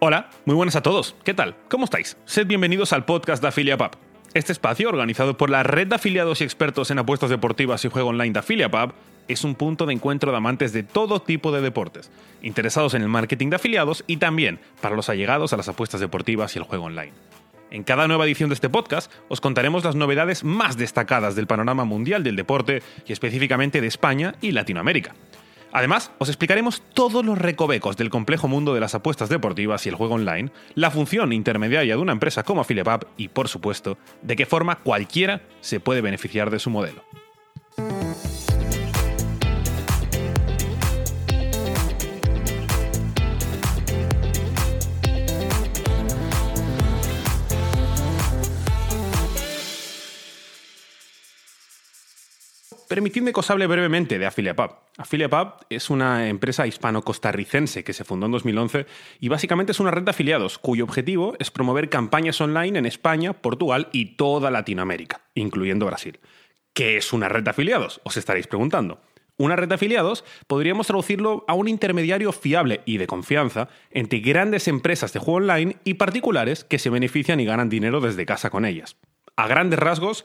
Hola, muy buenas a todos. ¿Qué tal? ¿Cómo estáis? Sed bienvenidos al podcast de AffiliaPub. Este espacio, organizado por la red de afiliados y expertos en apuestas deportivas y juego online de AffiliaPub, es un punto de encuentro de amantes de todo tipo de deportes, interesados en el marketing de afiliados y también para los allegados a las apuestas deportivas y el juego online. En cada nueva edición de este podcast os contaremos las novedades más destacadas del panorama mundial del deporte y específicamente de España y Latinoamérica. Además, os explicaremos todos los recovecos del complejo mundo de las apuestas deportivas y el juego online, la función intermediaria de una empresa como Affiliate y, por supuesto, de qué forma cualquiera se puede beneficiar de su modelo. Permitidme que os hable brevemente de AffiliatePub. AffiliatePub es una empresa hispano-costarricense que se fundó en 2011 y básicamente es una red de afiliados cuyo objetivo es promover campañas online en España, Portugal y toda Latinoamérica, incluyendo Brasil. ¿Qué es una red de afiliados? Os estaréis preguntando. Una red de afiliados podríamos traducirlo a un intermediario fiable y de confianza entre grandes empresas de juego online y particulares que se benefician y ganan dinero desde casa con ellas. A grandes rasgos,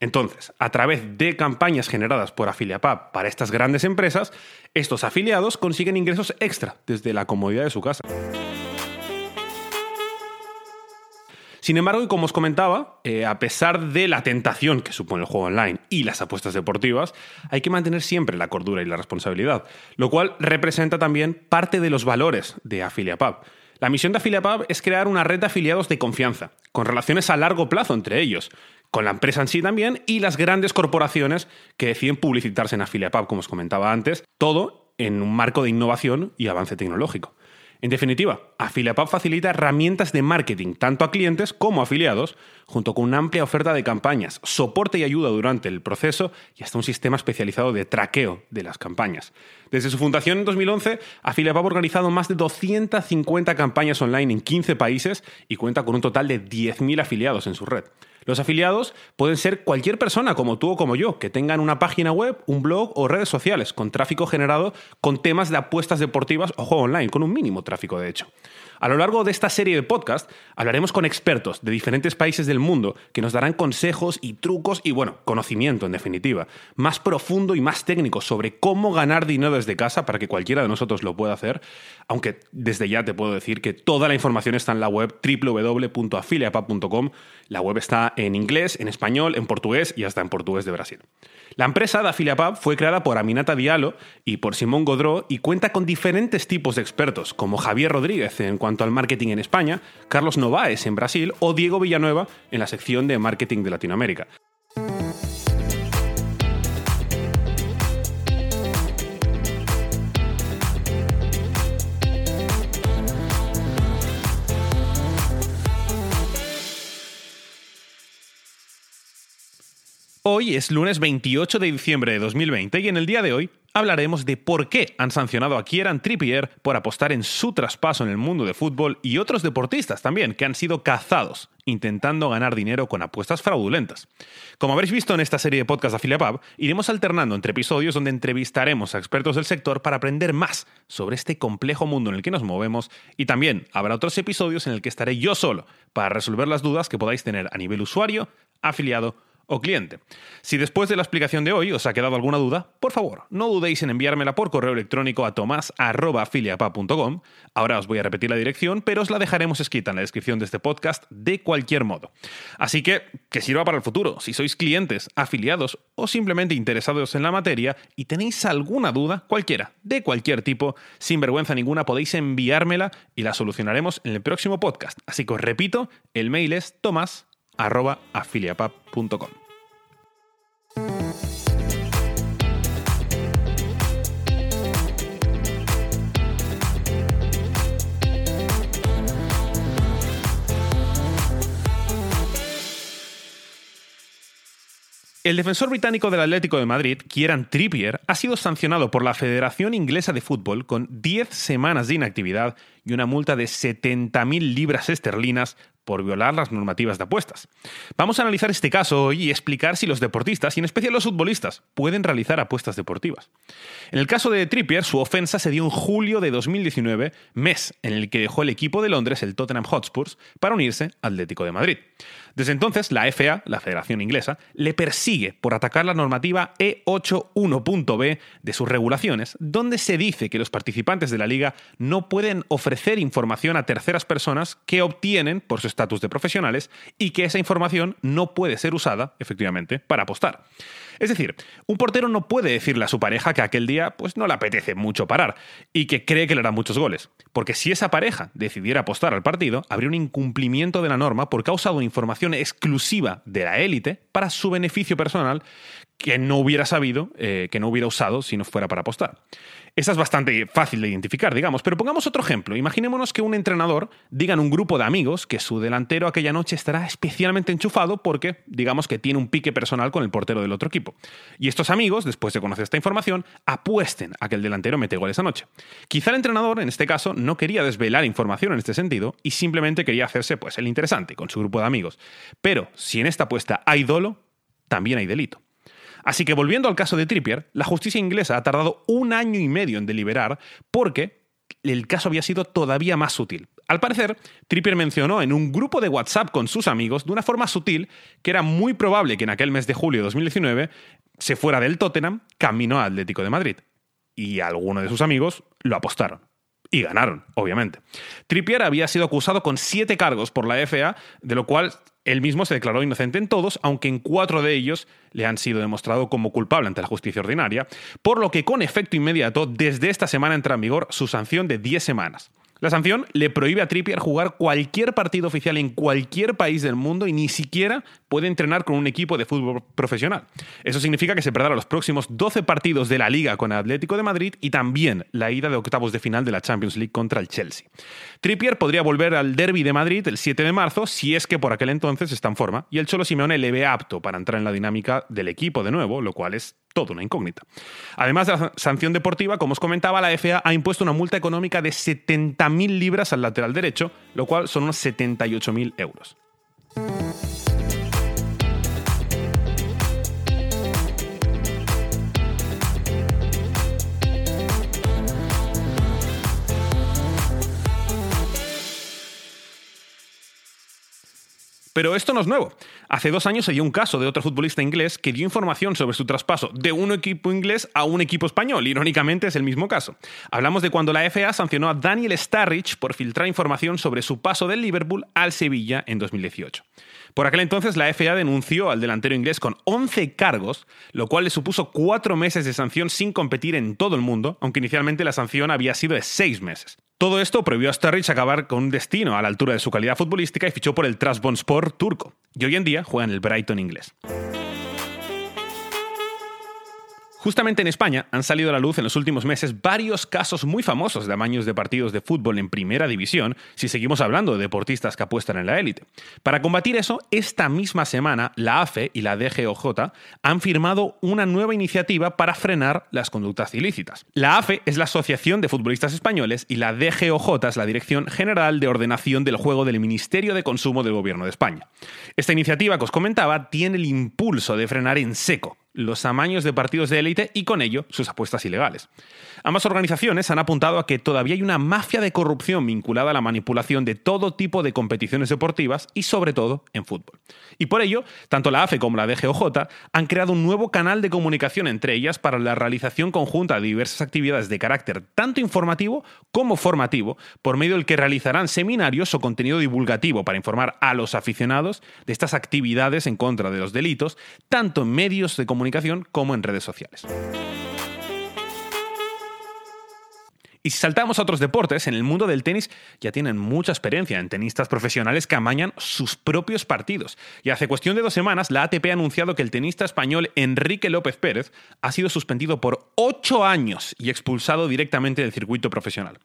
Entonces, a través de campañas generadas por AffiliaPub para estas grandes empresas, estos afiliados consiguen ingresos extra desde la comodidad de su casa. Sin embargo, y como os comentaba, eh, a pesar de la tentación que supone el juego online y las apuestas deportivas, hay que mantener siempre la cordura y la responsabilidad, lo cual representa también parte de los valores de AffiliaPub. La misión de AffiliaPub es crear una red de afiliados de confianza, con relaciones a largo plazo entre ellos, con la empresa en sí también y las grandes corporaciones que deciden publicitarse en AffiliatePub, como os comentaba antes, todo en un marco de innovación y avance tecnológico. En definitiva, AffiliatePub facilita herramientas de marketing tanto a clientes como a afiliados, junto con una amplia oferta de campañas, soporte y ayuda durante el proceso y hasta un sistema especializado de traqueo de las campañas. Desde su fundación en 2011, AffiliatePub ha organizado más de 250 campañas online en 15 países y cuenta con un total de 10.000 afiliados en su red. Los afiliados pueden ser cualquier persona como tú o como yo, que tengan una página web, un blog o redes sociales con tráfico generado con temas de apuestas deportivas o juego online, con un mínimo tráfico de hecho. A lo largo de esta serie de podcast hablaremos con expertos de diferentes países del mundo que nos darán consejos y trucos y, bueno, conocimiento en definitiva, más profundo y más técnico sobre cómo ganar dinero desde casa para que cualquiera de nosotros lo pueda hacer, aunque desde ya te puedo decir que toda la información está en la web www.afiliapub.com. La web está en inglés, en español, en portugués y hasta en portugués de Brasil. La empresa de AffiliaPub fue creada por Aminata Diallo y por Simón Godró y cuenta con diferentes tipos de expertos, como Javier Rodríguez en cuanto al marketing en España, Carlos Novaes en Brasil o Diego Villanueva en la sección de marketing de Latinoamérica. Hoy es lunes 28 de diciembre de 2020 y en el día de hoy hablaremos de por qué han sancionado a Kieran Trippier por apostar en su traspaso en el mundo de fútbol y otros deportistas también que han sido cazados intentando ganar dinero con apuestas fraudulentas. Como habréis visto en esta serie de podcast de AffiliatePub, iremos alternando entre episodios donde entrevistaremos a expertos del sector para aprender más sobre este complejo mundo en el que nos movemos y también habrá otros episodios en el que estaré yo solo para resolver las dudas que podáis tener a nivel usuario, afiliado o cliente. Si después de la explicación de hoy os ha quedado alguna duda, por favor, no dudéis en enviármela por correo electrónico a tomás.afiliapa.com. Ahora os voy a repetir la dirección, pero os la dejaremos escrita en la descripción de este podcast de cualquier modo. Así que, que sirva para el futuro. Si sois clientes, afiliados o simplemente interesados en la materia y tenéis alguna duda, cualquiera, de cualquier tipo, sin vergüenza ninguna, podéis enviármela y la solucionaremos en el próximo podcast. Así que os repito, el mail es arroba El defensor británico del Atlético de Madrid, Kieran Trippier, ha sido sancionado por la Federación Inglesa de Fútbol con 10 semanas de inactividad y una multa de 70.000 libras esterlinas por violar las normativas de apuestas. Vamos a analizar este caso hoy y explicar si los deportistas, y en especial los futbolistas, pueden realizar apuestas deportivas. En el caso de Trippier, su ofensa se dio en julio de 2019, mes en el que dejó el equipo de Londres, el Tottenham Hotspurs, para unirse al Atlético de Madrid. Desde entonces, la FA, la Federación Inglesa, le persigue por atacar la normativa E81.b de sus regulaciones, donde se dice que los participantes de la liga no pueden ofrecer información a terceras personas que obtienen por su estatus de profesionales y que esa información no puede ser usada, efectivamente, para apostar. Es decir, un portero no puede decirle a su pareja que aquel día pues, no le apetece mucho parar y que cree que le hará muchos goles. Porque si esa pareja decidiera apostar al partido, habría un incumplimiento de la norma por causa de información exclusiva de la élite para su beneficio personal que no hubiera sabido, eh, que no hubiera usado si no fuera para apostar. Esa es bastante fácil de identificar, digamos, pero pongamos otro ejemplo. Imaginémonos que un entrenador diga en un grupo de amigos que su delantero aquella noche estará especialmente enchufado porque, digamos, que tiene un pique personal con el portero del otro equipo. Y estos amigos, después de conocer esta información, apuesten a que el delantero mete gol esa noche. Quizá el entrenador, en este caso, no quería desvelar información en este sentido y simplemente quería hacerse pues el interesante con su grupo de amigos. Pero si en esta apuesta hay dolo, también hay delito. Así que volviendo al caso de Trippier, la justicia inglesa ha tardado un año y medio en deliberar porque el caso había sido todavía más sutil. Al parecer, Trippier mencionó en un grupo de WhatsApp con sus amigos de una forma sutil que era muy probable que en aquel mes de julio de 2019 se fuera del Tottenham camino al Atlético de Madrid. Y algunos de sus amigos lo apostaron. Y ganaron, obviamente. Trippier había sido acusado con siete cargos por la FA, de lo cual él mismo se declaró inocente en todos, aunque en cuatro de ellos le han sido demostrado como culpable ante la justicia ordinaria, por lo que con efecto inmediato, desde esta semana entra en vigor su sanción de 10 semanas. La sanción le prohíbe a Trippier jugar cualquier partido oficial en cualquier país del mundo y ni siquiera puede entrenar con un equipo de fútbol profesional. Eso significa que se perderá los próximos 12 partidos de la Liga con el Atlético de Madrid y también la ida de octavos de final de la Champions League contra el Chelsea. Trippier podría volver al Derby de Madrid el 7 de marzo si es que por aquel entonces está en forma y el Cholo Simeone le ve apto para entrar en la dinámica del equipo de nuevo, lo cual es todo una incógnita. Además de la sanción deportiva, como os comentaba, la FA ha impuesto una multa económica de 70.000 libras al lateral derecho, lo cual son unos 78.000 euros. Pero esto no es nuevo. Hace dos años se dio un caso de otro futbolista inglés que dio información sobre su traspaso de un equipo inglés a un equipo español. Irónicamente es el mismo caso. Hablamos de cuando la FA sancionó a Daniel Starrich por filtrar información sobre su paso del Liverpool al Sevilla en 2018. Por aquel entonces la FA denunció al delantero inglés con 11 cargos, lo cual le supuso cuatro meses de sanción sin competir en todo el mundo, aunque inicialmente la sanción había sido de seis meses. Todo esto prohibió a Sturridge acabar con un destino a la altura de su calidad futbolística y fichó por el Trabzonspor turco. Y hoy en día juega en el Brighton inglés. Justamente en España han salido a la luz en los últimos meses varios casos muy famosos de amaños de partidos de fútbol en primera división, si seguimos hablando de deportistas que apuestan en la élite. Para combatir eso, esta misma semana la AFE y la DGOJ han firmado una nueva iniciativa para frenar las conductas ilícitas. La AFE es la Asociación de Futbolistas Españoles y la DGOJ es la Dirección General de Ordenación del Juego del Ministerio de Consumo del Gobierno de España. Esta iniciativa que os comentaba tiene el impulso de frenar en seco los amaños de partidos de élite y con ello sus apuestas ilegales. Ambas organizaciones han apuntado a que todavía hay una mafia de corrupción vinculada a la manipulación de todo tipo de competiciones deportivas y sobre todo en fútbol. Y por ello, tanto la AFE como la DGOJ han creado un nuevo canal de comunicación entre ellas para la realización conjunta de diversas actividades de carácter tanto informativo como formativo, por medio del que realizarán seminarios o contenido divulgativo para informar a los aficionados de estas actividades en contra de los delitos, tanto en medios de comunicación como en redes sociales. Y si saltamos a otros deportes, en el mundo del tenis ya tienen mucha experiencia en tenistas profesionales que amañan sus propios partidos. Y hace cuestión de dos semanas, la ATP ha anunciado que el tenista español Enrique López Pérez ha sido suspendido por ocho años y expulsado directamente del circuito profesional.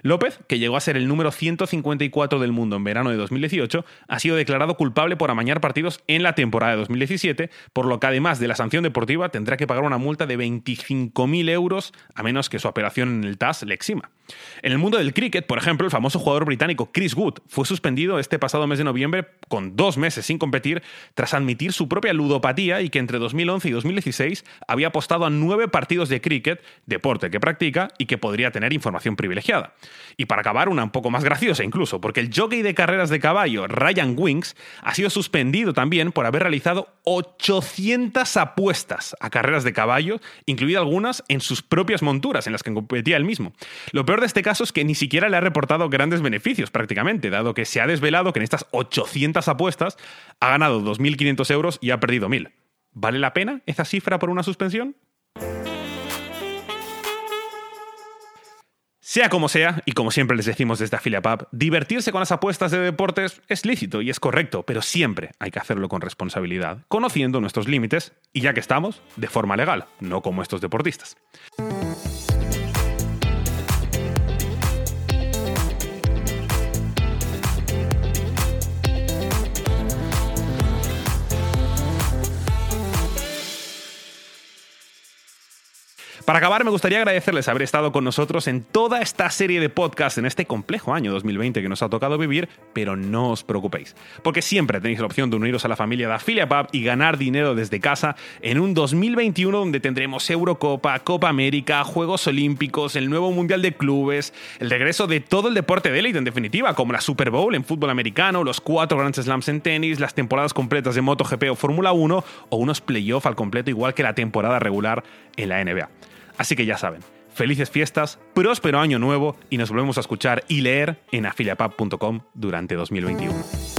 López, que llegó a ser el número 154 del mundo en verano de 2018, ha sido declarado culpable por amañar partidos en la temporada de 2017, por lo que además de la sanción deportiva tendrá que pagar una multa de 25.000 euros, a menos que su operación en el TAS le en el mundo del cricket, por ejemplo, el famoso jugador británico Chris Wood fue suspendido este pasado mes de noviembre con dos meses sin competir tras admitir su propia ludopatía y que entre 2011 y 2016 había apostado a nueve partidos de cricket, deporte que practica y que podría tener información privilegiada. Y para acabar, una un poco más graciosa incluso, porque el jockey de carreras de caballo Ryan Winks ha sido suspendido también por haber realizado 800 apuestas a carreras de caballo, incluidas algunas en sus propias monturas en las que competía él mismo. Lo peor de este caso es que ni siquiera le ha reportado grandes beneficios prácticamente, dado que se ha desvelado que en estas 800 apuestas ha ganado 2.500 euros y ha perdido 1.000. ¿Vale la pena esa cifra por una suspensión? Sea como sea, y como siempre les decimos desde Pub, divertirse con las apuestas de deportes es lícito y es correcto, pero siempre hay que hacerlo con responsabilidad, conociendo nuestros límites y ya que estamos, de forma legal, no como estos deportistas. Para acabar, me gustaría agradecerles haber estado con nosotros en toda esta serie de podcasts en este complejo año 2020 que nos ha tocado vivir, pero no os preocupéis, porque siempre tenéis la opción de uniros a la familia de AffiliatePub y ganar dinero desde casa en un 2021 donde tendremos Eurocopa, Copa América, Juegos Olímpicos, el nuevo Mundial de Clubes, el regreso de todo el deporte de élite en definitiva, como la Super Bowl en fútbol americano, los cuatro Grand Slams en tenis, las temporadas completas de MotoGP o Fórmula 1 o unos playoffs al completo igual que la temporada regular en la NBA. Así que ya saben, felices fiestas, próspero año nuevo y nos volvemos a escuchar y leer en afiliapub.com durante 2021.